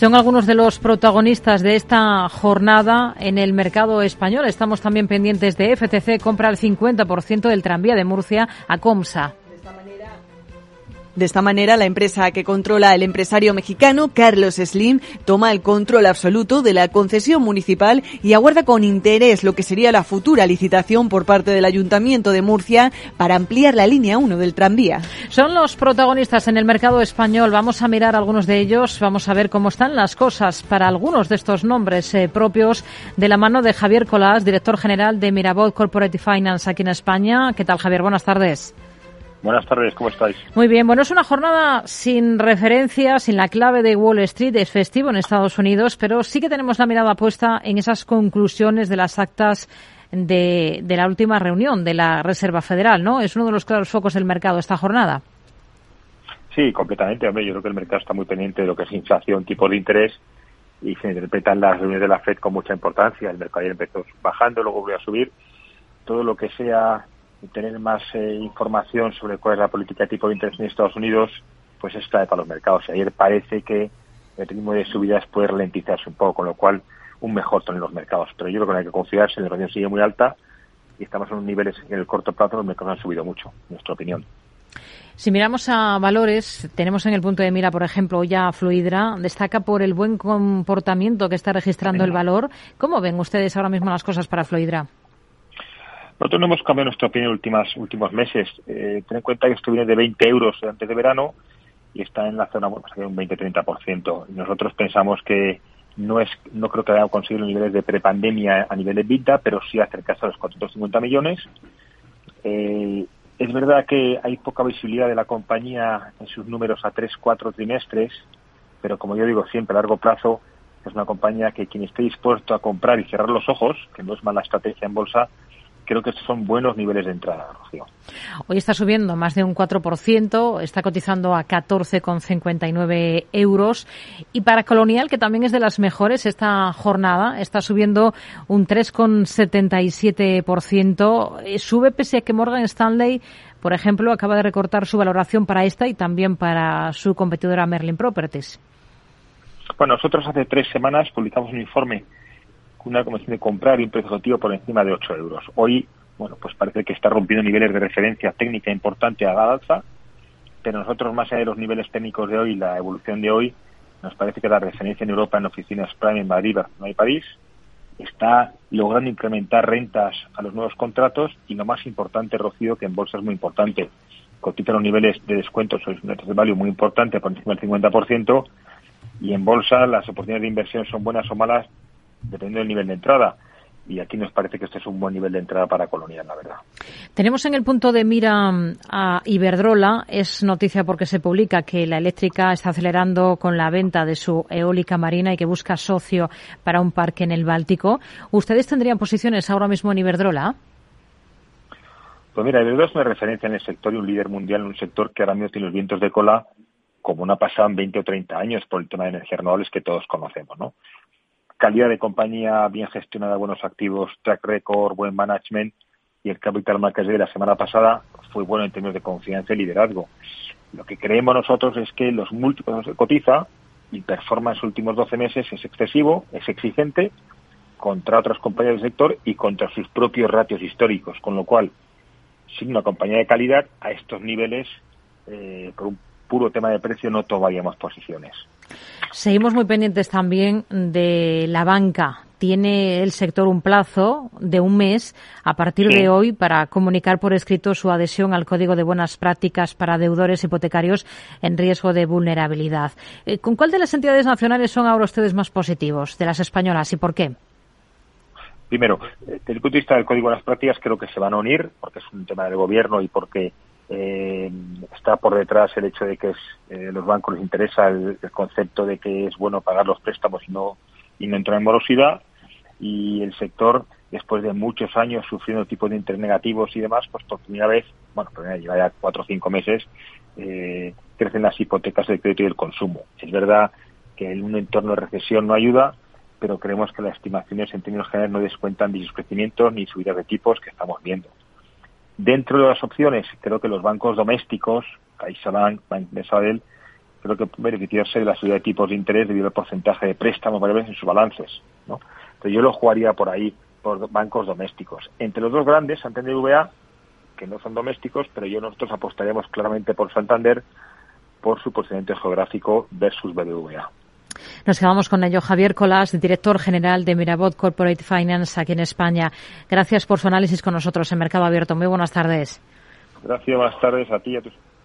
Son algunos de los protagonistas de esta jornada en el mercado español. Estamos también pendientes de FTC, compra el 50% del tranvía de Murcia a Comsa. De esta manera, la empresa que controla el empresario mexicano, Carlos Slim, toma el control absoluto de la concesión municipal y aguarda con interés lo que sería la futura licitación por parte del Ayuntamiento de Murcia para ampliar la línea 1 del tranvía. Son los protagonistas en el mercado español. Vamos a mirar algunos de ellos, vamos a ver cómo están las cosas para algunos de estos nombres eh, propios de la mano de Javier Colás, director general de Mirabot Corporate Finance aquí en España. ¿Qué tal, Javier? Buenas tardes. Buenas tardes, ¿cómo estáis? Muy bien, bueno, es una jornada sin referencia, sin la clave de Wall Street, es festivo en Estados Unidos, pero sí que tenemos la mirada puesta en esas conclusiones de las actas de, la última reunión de la Reserva Federal, ¿no? Es uno de los claros focos del mercado esta jornada. Sí, completamente. Hombre, yo creo que el mercado está muy pendiente de lo que es inflación, tipo de interés, y se interpretan las reuniones de la FED con mucha importancia. El mercado ayer empezó bajando, luego volvió a subir. Todo lo que sea tener más eh, información sobre cuál es la política de tipo de interés en Estados Unidos, pues es clave para los mercados. Ayer parece que el ritmo de subidas puede ralentizarse un poco, con lo cual un mejor tono en los mercados. Pero yo creo que no hay que confiarse, la inflación sigue muy alta y estamos en unos niveles en el corto plazo los mercados han subido mucho, en nuestra opinión. Si miramos a valores, tenemos en el punto de mira, por ejemplo, ya Fluidra, destaca por el buen comportamiento que está registrando el valor. ¿Cómo ven ustedes ahora mismo las cosas para Fluidra? Nosotros no hemos cambiado nuestra opinión en los últimos, meses. Eh, ten en cuenta que esto viene de 20 euros antes de verano y está en la zona, bueno, pues un 20-30%. Nosotros pensamos que no es no creo que haya conseguido niveles de prepandemia a nivel de vida, pero sí acercarse a los 450 millones. Eh, es verdad que hay poca visibilidad de la compañía en sus números a 3-4 trimestres, pero como yo digo siempre, a largo plazo es una compañía que quien esté dispuesto a comprar y cerrar los ojos, que no es mala estrategia en bolsa, creo que son buenos niveles de entrada, Rocío. Hoy está subiendo más de un 4%, está cotizando a 14,59 euros. Y para Colonial, que también es de las mejores esta jornada, está subiendo un 3,77%. Eh, sube pese a que Morgan Stanley, por ejemplo, acaba de recortar su valoración para esta y también para su competidora Merlin Properties. Bueno, nosotros hace tres semanas publicamos un informe una convención de comprar y un precio objetivo por encima de 8 euros. Hoy, bueno, pues parece que está rompiendo niveles de referencia técnica importante a la alza, pero nosotros, más allá de los niveles técnicos de hoy, la evolución de hoy, nos parece que la referencia en Europa en oficinas Prime en Madrid, Barcelona y París está logrando incrementar rentas a los nuevos contratos y lo más importante, Rocío, que en bolsa es muy importante, cotiza los niveles de descuento sobre netos de value muy importante por encima del 50% y en bolsa las oportunidades de inversión son buenas o malas dependiendo del nivel de entrada. Y aquí nos parece que este es un buen nivel de entrada para Colonial, la verdad. Tenemos en el punto de mira mm, a Iberdrola. Es noticia porque se publica que la eléctrica está acelerando con la venta de su eólica marina y que busca socio para un parque en el Báltico. ¿Ustedes tendrían posiciones ahora mismo en Iberdrola? Pues mira, Iberdrola es una referencia en el sector y un líder mundial en un sector que ahora mismo tiene los vientos de cola como no ha pasado en 20 o 30 años por el tema de energías renovables que todos conocemos, ¿no? Calidad de compañía, bien gestionada, buenos activos, track record, buen management y el capital market de la semana pasada fue bueno en términos de confianza y liderazgo. Lo que creemos nosotros es que los múltiplos que cotiza y performance en los últimos 12 meses es excesivo, es exigente contra otras compañías del sector y contra sus propios ratios históricos, con lo cual, sin una compañía de calidad, a estos niveles, eh, por un puro tema de precio, no tomaríamos posiciones. Seguimos muy pendientes también de la banca. Tiene el sector un plazo de un mes a partir de hoy para comunicar por escrito su adhesión al Código de Buenas Prácticas para deudores hipotecarios en riesgo de vulnerabilidad. Eh, ¿Con cuál de las entidades nacionales son ahora ustedes más positivos? ¿De las españolas y por qué? Primero, desde el punto de vista del Código de Buenas Prácticas creo que se van a unir porque es un tema del gobierno y porque eh, está por detrás el hecho de que es, eh, los bancos les interesa el, concepto de que es bueno pagar los préstamos y no, y no entrar en morosidad y el sector después de muchos años sufriendo tipos de interés negativos y demás, pues por primera vez, bueno, primera vez, lleva ya cuatro o cinco meses, eh, crecen las hipotecas de crédito y el consumo. Es verdad que en un entorno de recesión no ayuda, pero creemos que las estimaciones en términos generales no descuentan ni sus crecimientos ni subidas de tipos que estamos viendo. Dentro de las opciones, creo que los bancos domésticos, CaixaBank, Bank de Sabadell, creo que beneficiarse de la subida de tipos de interés debido al porcentaje de préstamos variables en sus balances. ¿no? Entonces yo lo jugaría por ahí, por bancos domésticos. Entre los dos grandes, Santander y VA, que no son domésticos, pero yo nosotros apostaríamos claramente por Santander por su posicionamiento geográfico versus BBVA. Nos quedamos con ello. Javier Colás, director general de Mirabot Corporate Finance aquí en España. Gracias por su análisis con nosotros en Mercado Abierto. Muy buenas tardes. Gracias, buenas tardes a ti y a tus